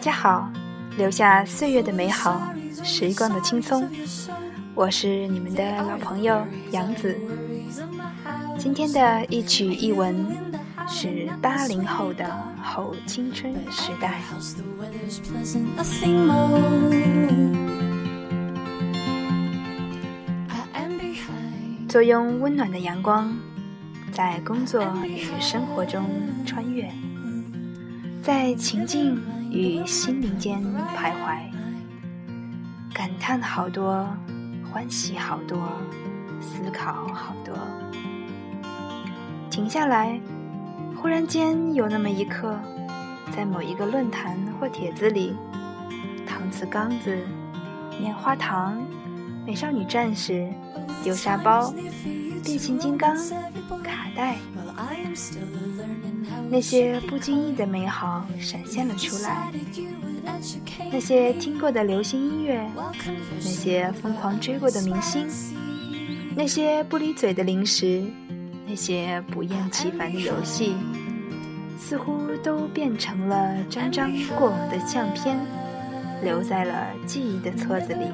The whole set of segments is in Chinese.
家好，留下岁月的美好，时光的轻松。我是你们的老朋友杨子。今天的一曲一文是八零后的后青春时代。坐拥温暖的阳光，在工作与生活中穿越，在情境与心灵间徘徊，感叹好多，欢喜好多，思考好多。停下来，忽然间有那么一刻，在某一个论坛或帖子里，搪瓷缸子、棉花糖。美少女战士、丢沙包、变形金刚、卡带，那些不经意的美好闪现了出来。那些听过的流行音乐，那些疯狂追过的明星，那些不离嘴的零食，那些不厌其烦的游戏，似乎都变成了张张过往的相片，留在了记忆的册子里。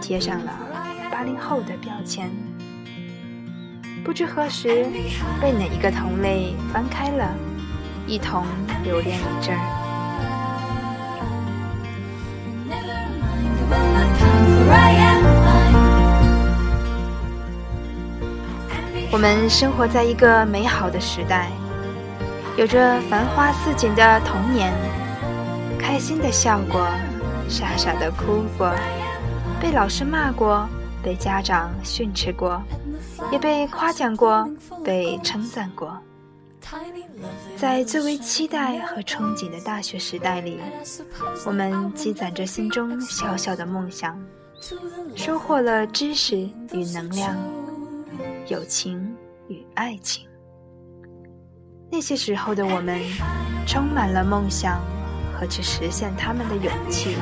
贴上了八零后的标签，不知何时被哪一个同类翻开了，一同留恋一阵儿。我们生活在一个美好的时代，有着繁花似锦的童年，开心的笑过，傻傻的哭过。被老师骂过，被家长训斥过，也被夸奖过，被称赞过。在最为期待和憧憬的大学时代里，我们积攒着心中小小的梦想，收获了知识与能量，友情与爱情。那些时候的我们，充满了梦想和去实现他们的勇气。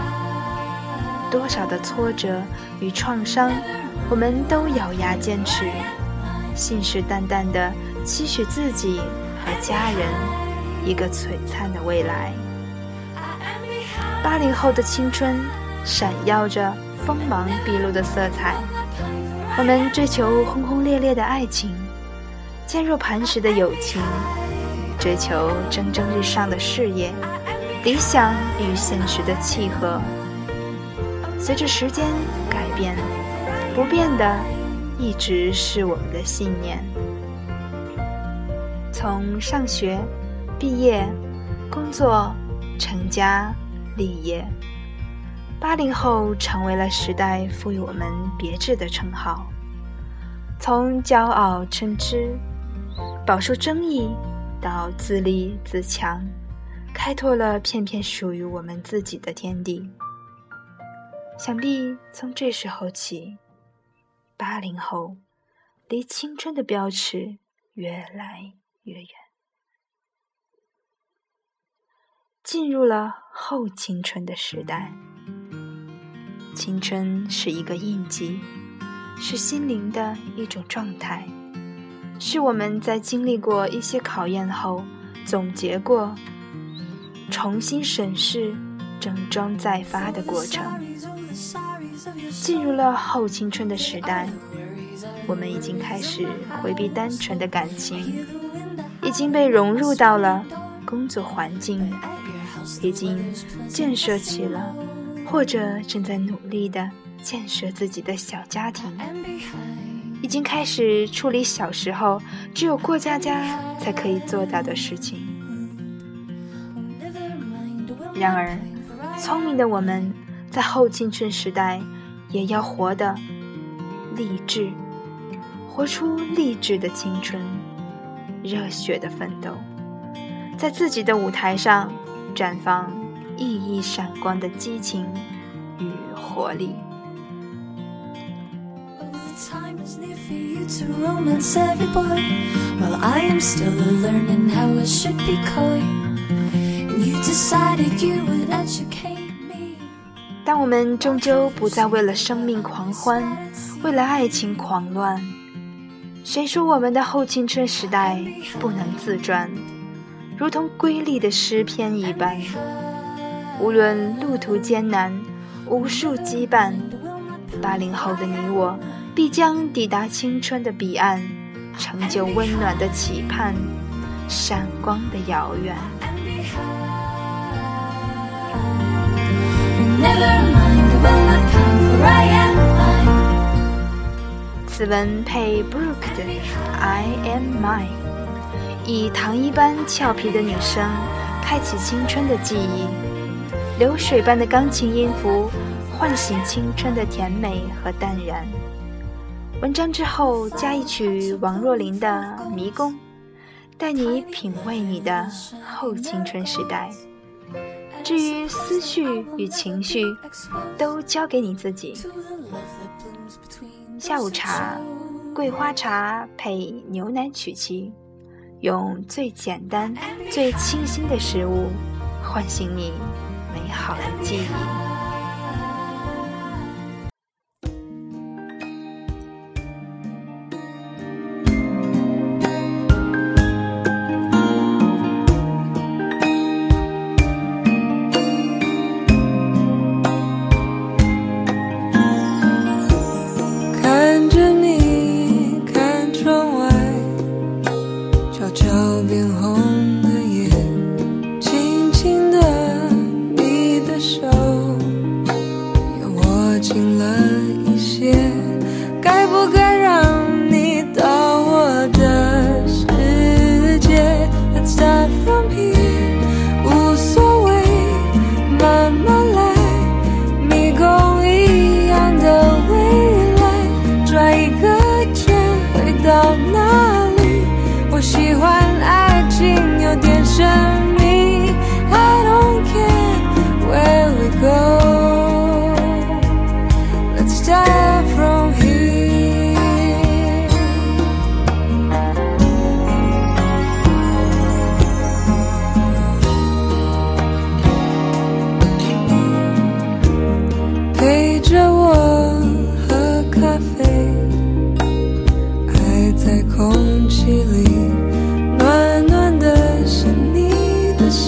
多少的挫折与创伤，我们都咬牙坚持，信誓旦旦地期许自己和家人一个璀璨的未来。八零后的青春闪耀着锋芒毕露的色彩，我们追求轰轰烈烈的爱情，坚若磐石的友情，追求蒸蒸日上的事业，理想与现实的契合。随着时间改变，不变的一直是我们的信念。从上学、毕业、工作、成家、立业，八零后成为了时代赋予我们别致的称号。从骄傲称职、饱受争议，到自立自强，开拓了片片属于我们自己的天地。想必从这时候起，八零后离青春的标尺越来越远，进入了后青春的时代。青春是一个印记，是心灵的一种状态，是我们在经历过一些考验后，总结过，重新审视、整装再发的过程。进入了后青春的时代，我们已经开始回避单纯的感情，已经被融入到了工作环境，已经建设起了，或者正在努力的建设自己的小家庭，已经开始处理小时候只有过家家才可以做到的事情。然而，聪明的我们。在后青春时代，也要活得励志，活出励志的青春，热血的奋斗，在自己的舞台上绽放熠熠闪光的激情与活力。Well, 当我们终究不再为了生命狂欢，为了爱情狂乱，谁说我们的后青春时代不能自转？如同瑰丽的诗篇一般，无论路途艰难，无数羁绊，八零后的你我，必将抵达青春的彼岸，成就温暖的期盼，闪光的遥远。此文配 Brooke 的 I Am Mine，以糖衣般俏皮的女声，开启青春的记忆；流水般的钢琴音符，唤醒青春的甜美和淡然。文章之后加一曲王若琳的《迷宫》，带你品味你的后青春时代。至于思绪与情绪，都交给你自己。下午茶，桂花茶配牛奶曲奇，用最简单、最清新的食物，唤醒你美好的记忆。清了。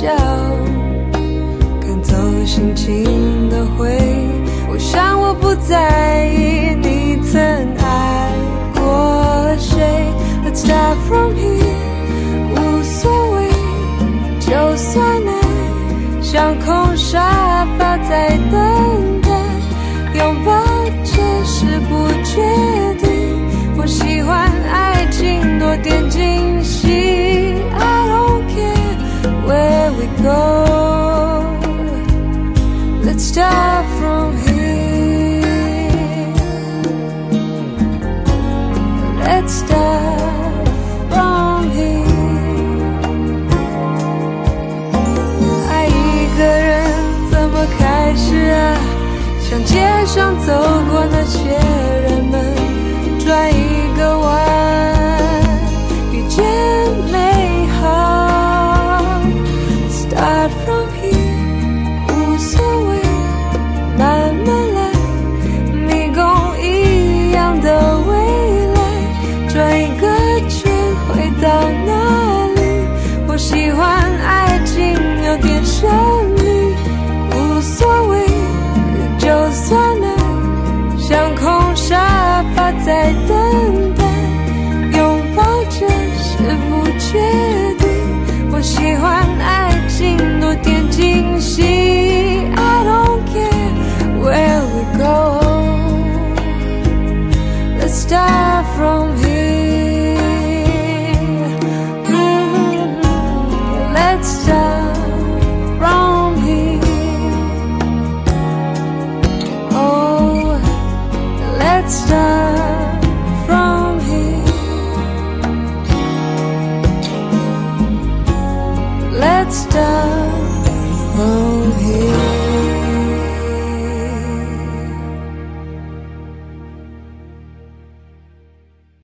笑，赶走心情的灰。我想我不在意你曾爱过谁。Let's start from here，无所谓，就算爱像空沙。爱有点神秘无所谓就算了像空沙发在等待拥抱着是不确定我喜欢爱情多点惊喜